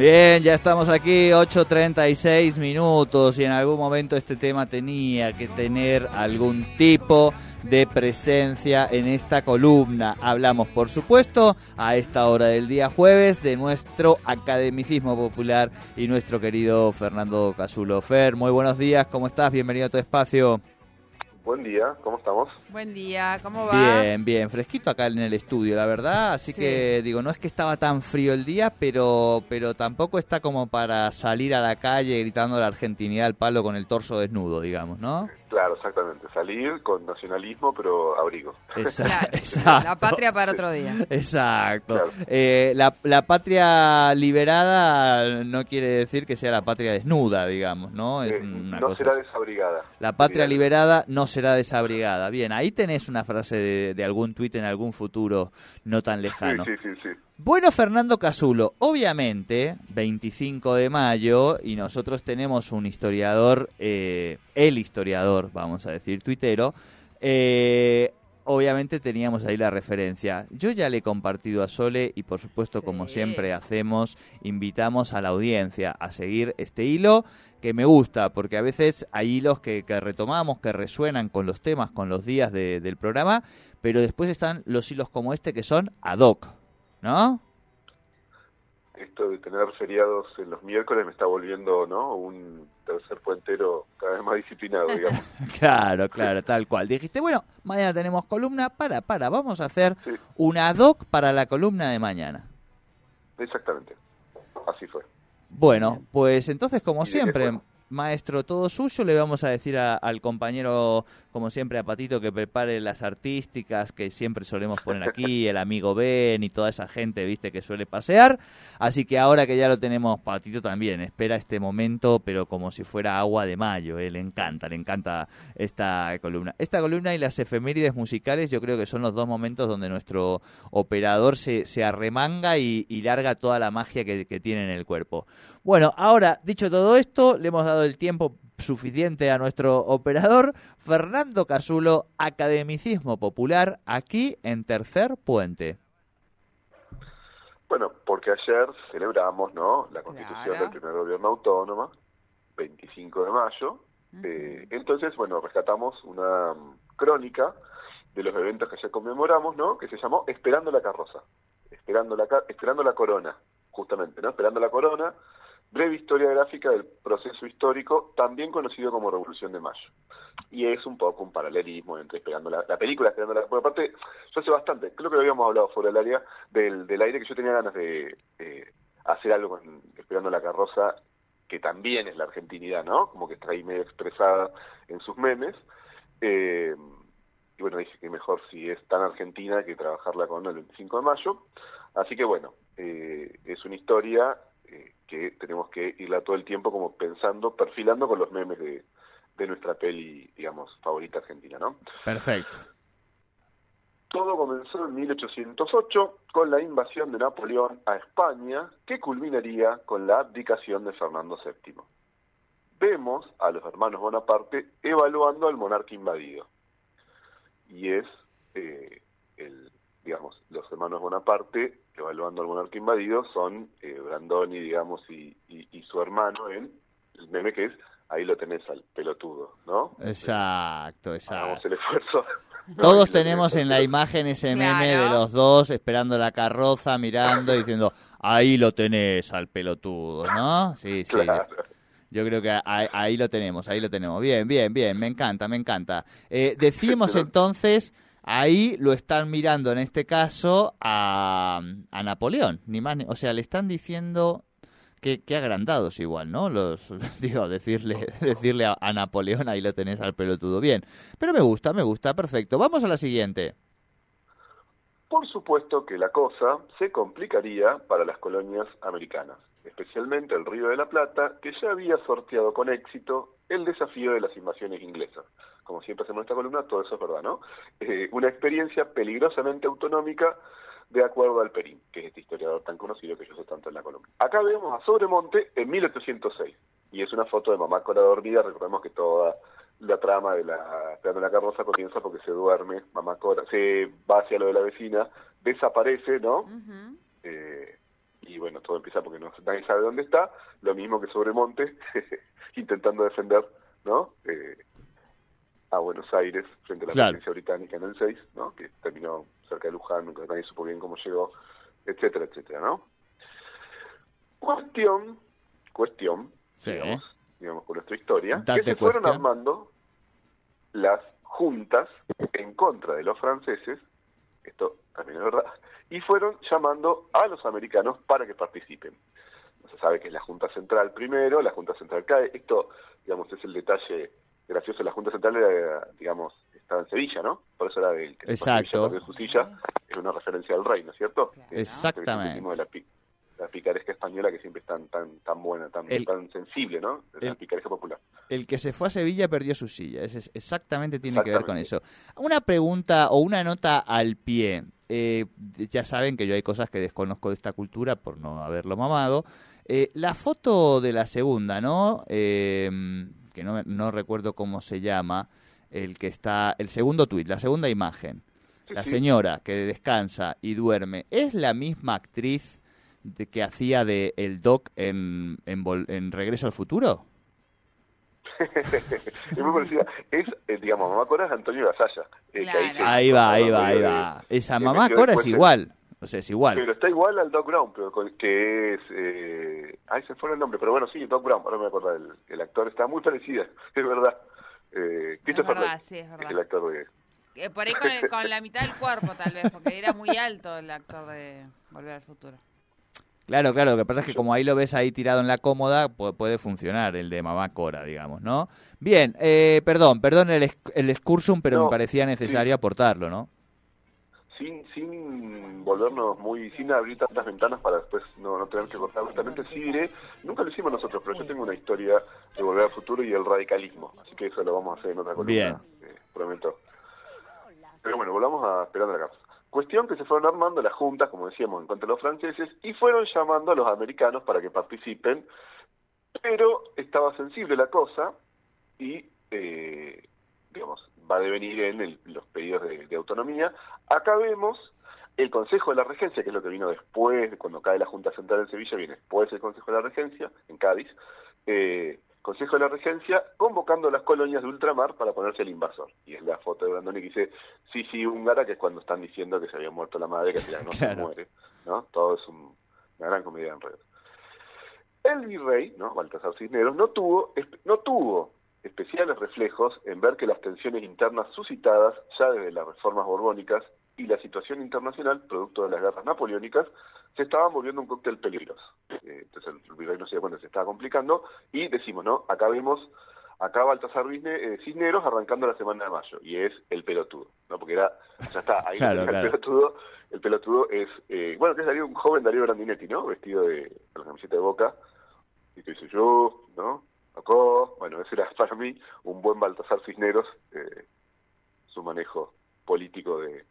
Bien, ya estamos aquí, 8.36 minutos y en algún momento este tema tenía que tener algún tipo de presencia en esta columna. Hablamos, por supuesto, a esta hora del día jueves de nuestro academicismo popular y nuestro querido Fernando Casulo. Fer, muy buenos días, ¿cómo estás? Bienvenido a tu espacio. Buen día, ¿cómo estamos? Buen día, ¿cómo va? Bien, bien, fresquito acá en el estudio, la verdad. Así Sí. que digo, no es que estaba tan frío el día, pero, pero tampoco está como para salir a la calle gritando la argentinidad al palo con el torso desnudo, digamos, ¿no? Claro, exactamente. Salir con nacionalismo, pero abrigo. Exacto. La patria para otro día. Exacto. Claro. Eh, la, la patria liberada no quiere decir que sea la patria desnuda, digamos, ¿no? Es Eh, una no cosa será así. desabrigada. La patria liberada no será desabrigada. Bien, ahí tenés una frase de, de algún tuit en algún futuro no tan Sí, lejano. sí, sí, sí. Bueno, Fernando Casulo, obviamente, 25 de mayo, y nosotros tenemos un historiador, eh, el historiador, vamos a decir, tuitero, eh, obviamente teníamos ahí la referencia. Yo ya le he compartido a Sole y por supuesto, como siempre hacemos, invitamos a la audiencia a seguir este hilo que me gusta, porque a veces hay hilos que, que retomamos, que resuenan con los temas, con los días de- del programa, pero después están los hilos como este que son ad hoc, ¿no? Esto de tener feriados en los miércoles me está volviendo, ¿no? Un tercer puentero cada vez más disciplinado, digamos. Claro, claro, tal cual. Dijiste, bueno, mañana tenemos columna, para, para, vamos a hacer Sí. un ad hoc para la columna de mañana. Exactamente. Así fue. Bueno, pues entonces, como ¿Y de qué siempre? Maestro, todo suyo, le vamos a decir a- al compañero, como siempre, a Patito, que prepare las artísticas que siempre solemos poner aquí, el amigo Ben y toda esa gente, viste, que suele pasear. Así que ahora que ya lo tenemos, Patito también espera este momento, pero como si fuera agua de mayo, eh, le encanta, le encanta esta columna. Esta columna y las efemérides musicales, yo creo que son los dos momentos donde nuestro operador se, se arremanga y, y larga toda la magia que, que tiene en el cuerpo. Bueno, ahora, dicho todo esto, le hemos dado el tiempo suficiente a nuestro operador, Fernando Casulo, Academicismo Popular, aquí en Tercer Puente. Bueno, porque ayer celebramos, ¿no? La constitución Claro. del primer gobierno autónomo, 25 de mayo. Eh, entonces, bueno, rescatamos una crónica de los eventos que ayer conmemoramos, ¿no? Que se llamó Esperando la carroza, esperando la, esperando la corona, justamente, ¿no? Esperando la corona, breve historia gráfica del proceso histórico, también conocido como Revolución de Mayo. Y es un poco un paralelismo entre Esperando la, la película, Esperando la... Por aparte, yo hace bastante, creo que lo habíamos hablado fuera del área, del, del aire, que yo tenía ganas de eh, hacer algo con Esperando la carroza, que también es la argentinidad, ¿no? Como que está medio expresada en sus memes. Eh, y bueno, dije que mejor si es tan argentina que trabajarla con el 25 de mayo. Así que bueno, eh, es una historia eh, que tenemos que irla todo el tiempo como pensando, perfilando con los memes de, de nuestra peli, digamos, favorita argentina, ¿no? Perfecto. Todo comenzó en 1808 con la invasión de Napoleón a España, que culminaría con la abdicación de Fernando VII. Vemos a los hermanos Bonaparte evaluando al monarca invadido. Y es, eh, el, digamos, los hermanos Bonaparte evaluando al monarca invadido son eh, Brandoni, digamos, y, y, y su hermano en el meme que es, ahí lo tenés al pelotudo, ¿no? Exacto, Hagamos exacto. el esfuerzo. Todos tenemos en la imagen ese meme Claro. de los dos esperando la carroza, mirando y diciendo, ahí lo tenés al pelotudo, ¿no? Sí, sí. Claro. Yo creo que ahí, ahí lo tenemos, ahí lo tenemos. Bien, bien, bien, me encanta, me encanta. Eh, decimos entonces, ahí lo están mirando en este caso a, a Napoleón, ni más, ni- o sea, le están diciendo que, agrandados igual, ¿no? Los, digo, decirle, decirle a, a Napoleón, ahí lo tenés al pelotudo. Bien, pero me gusta, me gusta, perfecto. Vamos a la siguiente. Por supuesto que la cosa se complicaría para las colonias americanas, especialmente el Río de la Plata, que ya había sorteado con éxito el desafío de las invasiones inglesas. Como siempre hacemos en esta columna, todo eso es verdad, ¿no? Eh, una experiencia peligrosamente autonómica de acuerdo al Perín, que es este historiador tan conocido que yo sé tanto en la columna. Acá vemos a Sobremonte en 1806, y es una foto de mamá con la dormida, recordemos que toda la trama de la Esperando la carroza comienza porque se duerme, mamá Cora, se va hacia lo de la vecina, desaparece, ¿no? Ujú. Eh, y bueno, todo empieza porque no, nadie sabe dónde está, lo mismo que Sobremonte, intentando defender, ¿no? Eh, a Buenos Aires frente a la Claro. presencia británica en el 6, ¿no? Que terminó cerca de Luján, nunca nadie supo bien cómo llegó, etcétera, etcétera, ¿no? Cuestión, cuestión, Sí. digamos, digamos por nuestra historia, Date que se fueron armando las juntas en contra de los franceses, esto también es verdad, y fueron llamando a los americanos para que participen. No se sabe que es la Junta Central primero, la Junta Central cae, esto, digamos, es el detalle gracioso, la Junta Central era, digamos, estaba en Sevilla, ¿no? Por eso era del que Sevilla, Exacto. perdió su silla, es una referencia al rey, ¿no es cierto? Exactamente. de la, la picaresca española que siempre es tan, tan, tan buena, tan, El- tan sensible, ¿no? La el- picaresca popular. El que se fue a Sevilla perdió su silla. Ese es- exactamente tiene que ver con eso. Una pregunta o una nota al pie. Eh, ya saben que yo hay cosas que desconozco de esta cultura por no haberlo mamado. Eh, la foto de la segunda, ¿no? Eh, que no, no recuerdo cómo se llama. El que está. El segundo tuit, la segunda imagen. Sí, La sí. señora que descansa y duerme. ¿Es la misma actriz de que hacía de el Doc en, en, Vol- en Regreso al Futuro? es muy parecida. Es, eh, digamos, mamá Cora es Antonio Gasalla. eh, Claro. Ahí va, ahí va, ahí de- va. Esa mamá Cora es igual. O sea, es igual. Pero está igual al Doc Brown, pero con- que es... Eh, ahí se fue el nombre, pero bueno, sí, Doc Brown, ahora me acuerdo, el, el actor está muy parecida, es verdad. Eh, Es Christopher verdad, Reeve sí, es es el actor de... Eh, Por ahí con, el- con la mitad del cuerpo, tal vez, porque era muy alto el actor de Volver al Futuro. Claro, claro. Lo que pasa es que como ahí lo ves ahí tirado en la cómoda, pu- puede funcionar el de mamá Cora, digamos, ¿no? Bien, eh, perdón, perdón el, el excursum, pero No, me parecía necesario sí. aportarlo, ¿no? sin sin volvernos muy sin abrir tantas ventanas para después no, no tener que cortar justamente sí diré nunca lo hicimos nosotros pero yo tengo una historia de volver al futuro y el radicalismo así que eso lo vamos a hacer en otra columna Bien. eh, prometo pero bueno volvamos a esperando la casa cuestión que se fueron armando las juntas como decíamos en contra de los franceses y fueron llamando a los americanos para que participen pero estaba sensible la cosa y eh, digamos va a devenir en los pedidos de, de autonomía. Acá vemos el Consejo de la Regencia, que es lo que vino después, cuando cae la Junta Central en Sevilla, viene después el Consejo de la Regencia, en Cádiz, eh, Consejo de la Regencia convocando a las colonias de ultramar para ponerse el invasor. Y es la foto de Brandoni que dice, sí, sí, húngara, que es cuando están diciendo que se había muerto la madre, que al final no se muere, ¿no? Todo es un- una gran comedia de enredos. El virrey, ¿no? Baltasar Cisneros, no tuvo, no tuvo especiales reflejos en ver que las tensiones internas suscitadas ya desde las reformas borbónicas y la situación internacional, producto de las guerras napoleónicas, se estaban volviendo un cóctel peligroso. Eh, entonces el virrey no se que se estaba complicando y decimos, ¿no? Acá vemos, acá Baltasar eh, Cisneros arrancando la semana de mayo y es el pelotudo, ¿no? Porque era, ya está, ahí Claro, el pelotudo, el pelotudo es, eh, bueno, que es Darío, un joven Darío Grandinetti, ¿no? Vestido de, con la camiseta de boca, y que dice yo, ¿no? Acá, bueno, ese era para mí un buen Baltasar Cisneros, eh, su manejo político de,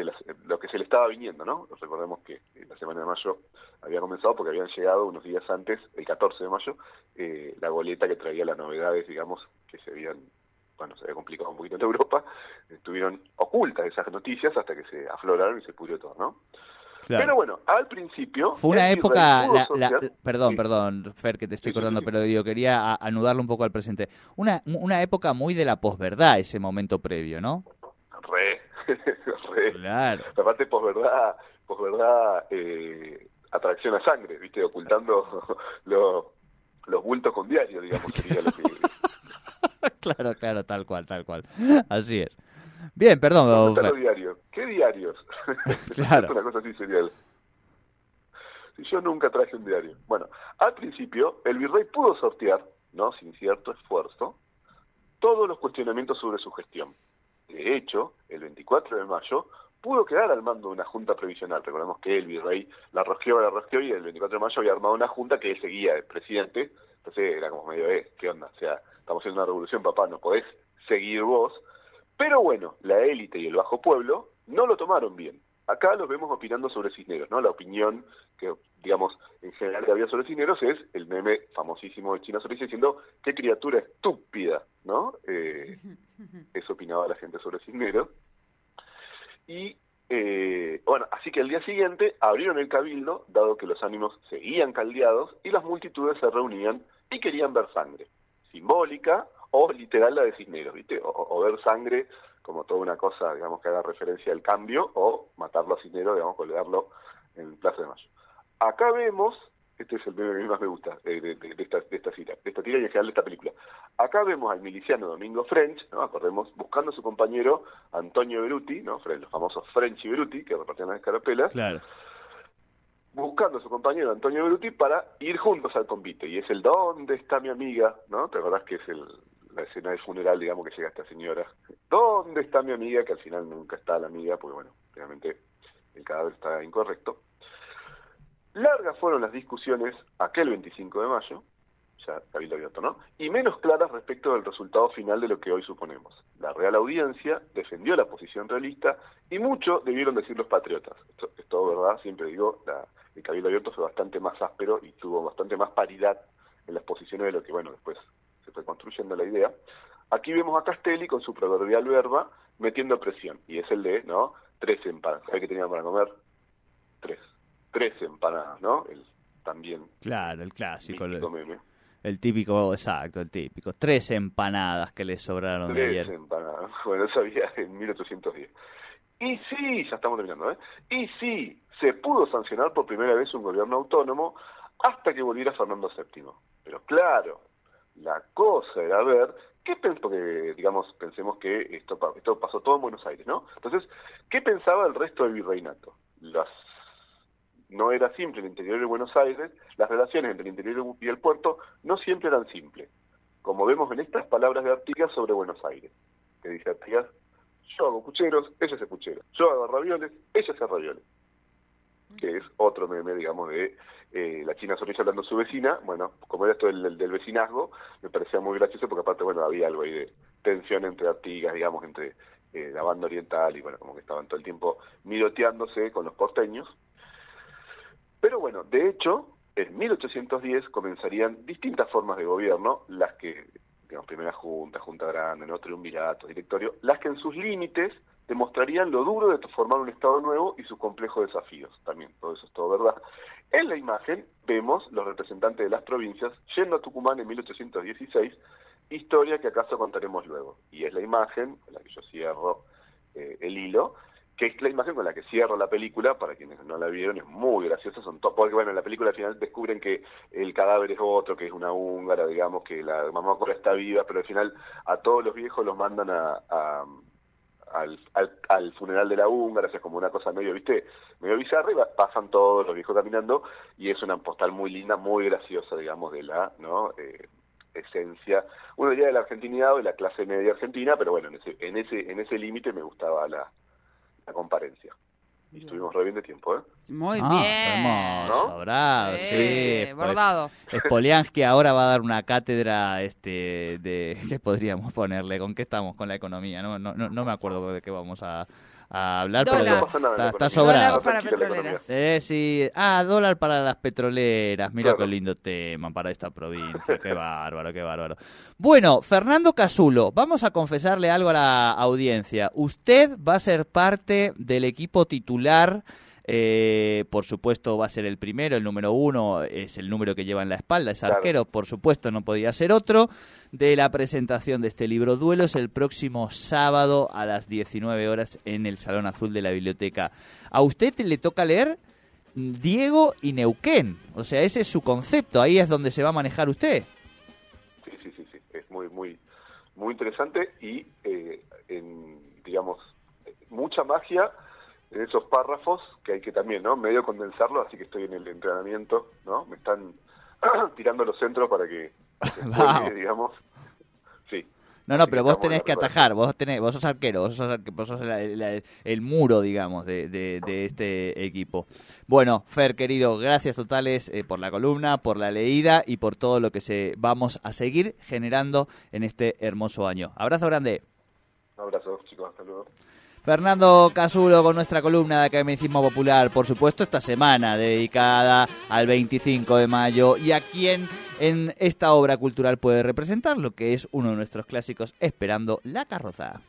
de las- lo que se le estaba viniendo, ¿no? Recordemos que eh, la semana de mayo había comenzado porque habían llegado unos días antes, el 14 de mayo, eh, la goleta que traía las novedades, digamos, que se habían, bueno, se había complicado un poquito en Europa, estuvieron ocultas esas noticias hasta que se afloraron y se pudrió todo, ¿no? Claro. Pero bueno, al principio... Fue una época, la- la- perdón, Sí. perdón, Fer, que te estoy Sí, cortando, sí, pero digo, quería anudarlo un poco al presente. Una, una época muy de la posverdad, ese momento previo, ¿no? Claro. Aparte, posverdad, posverdad, eh, atracción a sangre, ¿viste? Ocultando lo, los bultos con diario, digamos, sería lo que... claro, claro, tal cual, tal cual. Así es. Bien, perdón. ¿Dónde están Fer. los diarios? ¿Qué diarios? Claro. Una cosa así sería. Si yo nunca traje un diario. Bueno, al principio el virrey pudo sortear, no sin cierto esfuerzo, todos los cuestionamientos sobre su gestión. De hecho, el 24 de mayo pudo quedar al mando de una junta previsional. Recordemos que el virrey la rosqueó, la y el 24 de mayo había armado una junta que él seguía, el presidente. Entonces era como medio, eh, ¿qué onda? O sea, estamos haciendo una revolución, papá, no podés seguir vos. Pero bueno, la élite y el bajo pueblo no lo tomaron bien. Acá los vemos opinando sobre Cisneros, ¿no? La opinión que, digamos, en general que había sobre Cisneros es el meme famosísimo de China Solís diciendo, qué criatura estúpida, ¿no? Eh, eso opinaba la gente sobre Cisneros. Y, eh, bueno, así que al día siguiente abrieron el cabildo, dado que los ánimos seguían caldeados y las multitudes se reunían y querían ver sangre, simbólica o literal la de Cisneros, ¿viste? O, o ver sangre como toda una cosa, digamos, que haga referencia al cambio, o matarlo a Cisneros, digamos, colgarlo en Plaza de Mayo. Acá vemos, este es el meme que más me gusta eh, de, de- de esta, de esta tira, de esta tira y en general de esta película. Acá vemos al miliciano Domingo French, ¿no? Acordemos, buscando a su compañero Antonio Beruti, ¿no? Los famosos French y Beruti, que repartían las escarapelas, Claro. buscando a su compañero Antonio Beruti para ir juntos al convite. Y es el ¿dónde está mi amiga? ¿No? ¿Te acordás que es el, la escena del funeral, digamos, que llega esta señora? ¿Dónde está mi amiga? Que al final nunca está la amiga, porque bueno, realmente el cadáver está incorrecto. Largas fueron las discusiones aquel 25 de mayo, ya cabildo abierto, ¿no? Y menos claras respecto del resultado final de lo que hoy suponemos. La Real Audiencia defendió la posición realista y mucho debieron decir los patriotas. Esto es todo verdad, siempre digo, la- el cabildo abierto fue bastante más áspero y tuvo bastante más paridad en las posiciones de lo que, bueno, después se fue construyendo la idea. Aquí vemos a Castelli con su proverbial verba metiendo presión, y es el de, ¿no? Tres empanadas. ¿Sabes qué tenían para comer? Tres. Tres empanadas, ¿no? El también Claro, el clásico. El, meme. el típico, exacto, el típico. Tres empanadas que le sobraron de Tres ayer. empanadas. Bueno, eso había en 1810. Y sí, ya estamos terminando, ¿eh? Y sí, se pudo sancionar por primera vez un gobierno autónomo hasta que volviera Fernando VII. Pero claro, la cosa era ver qué porque digamos pensemos que esto esto pasó todo en Buenos Aires, ¿no? Entonces, ¿qué pensaba el resto del virreinato? Las no era simple el interior de Buenos Aires, las relaciones entre el interior y el puerto no siempre eran simples, como vemos en estas palabras de Artigas sobre Buenos Aires, que dice Artigas, yo hago pucheros, ella hace pucheros, yo hago ravioles, ella hace ravioles, que es otro meme, digamos, de eh, la China Sonrisa hablando a su vecina, bueno, como era esto del, del- del vecinazgo, me parecía muy gracioso porque aparte, bueno, había algo ahí de tensión entre Artigas, digamos, entre eh, la banda oriental y, bueno, como que estaban todo el tiempo miroteándose con los porteños, pero bueno, de hecho, en 1810 comenzarían distintas formas de gobierno, las que, digamos, primera junta, junta grande, ¿no? triunvirato, directorio, las que en sus límites demostrarían lo duro de formar un Estado nuevo y sus complejos desafíos. También, todo eso es todo verdad. En la imagen vemos los representantes de las provincias yendo a Tucumán en 1816, historia que acaso contaremos luego. Y es la imagen, con la que yo cierro eh, el hilo, que es la imagen con la que cierro la película, para quienes no la vieron, es muy graciosa, son porque bueno, en la película al final descubren que el cadáver es otro, que es una húngara, digamos, que la mamá Cora está viva, pero al final a todos los viejos los mandan a, a- al, al, al funeral de la húngara, o es como una cosa medio, viste, medio bizarra, y va- pasan todos los viejos caminando, y es una postal muy linda, muy graciosa, digamos, de la, ¿no? Eh, esencia, uno diría de la argentinidad o de la clase media argentina, pero bueno, en ese, en ese, en ese límite me gustaba la, la comparencia. Y estuvimos re bien de tiempo, ¿eh? Muy Ah, bien. hermoso, ¿No? bravo, sí. Eh, pues, bordado. Spoliansky ahora va a dar una cátedra este de ¿qué podríamos ponerle? ¿Con qué estamos con la economía? No no no, no me acuerdo de qué vamos a, a hablar, Dólar. pero No está, está sobrado. Dólar para petroleras. Eh, sí. Ah, dólar para las petroleras. Mira Claro. qué lindo tema para esta provincia. Qué bárbaro, qué bárbaro. Bueno, Fernando Casulo, vamos a confesarle algo a la audiencia. Usted va a ser parte del equipo titular. Eh, por supuesto va a ser el primero, el número uno es el número que lleva en la espalda, es Claro. arquero, por supuesto no podía ser otro, de la presentación de este libro Duelos el próximo sábado a las 19 horas en el Salón Azul de la Biblioteca. ¿A usted le toca leer? Diego y Neuquén. O sea, ese es su concepto, ahí es donde se va a manejar usted. Sí, sí, sí, sí. Es muy, muy, muy interesante y, eh, en, digamos, mucha magia en esos párrafos que hay que también, ¿no? Medio condensarlo, así que estoy en el entrenamiento, ¿no? Me están tirando los centros para que, Wow. digamos. Sí. No, no, pero vos tenés en que atajar, vos tenés, vos sos arquero, vos sos, vos sos la- la- el muro, digamos, de, de- de este equipo. Bueno, Fer, querido, gracias totales eh, por la columna, por la leída y por todo lo que se vamos a seguir generando en este hermoso año. Abrazo grande. Un abrazo, chicos, hasta luego. Fernando Casulo con nuestra columna de Academicismo Popular, por supuesto, esta semana dedicada al 25 de mayo y a quien en esta obra cultural puede representar lo que es uno de nuestros clásicos, Esperando la carroza.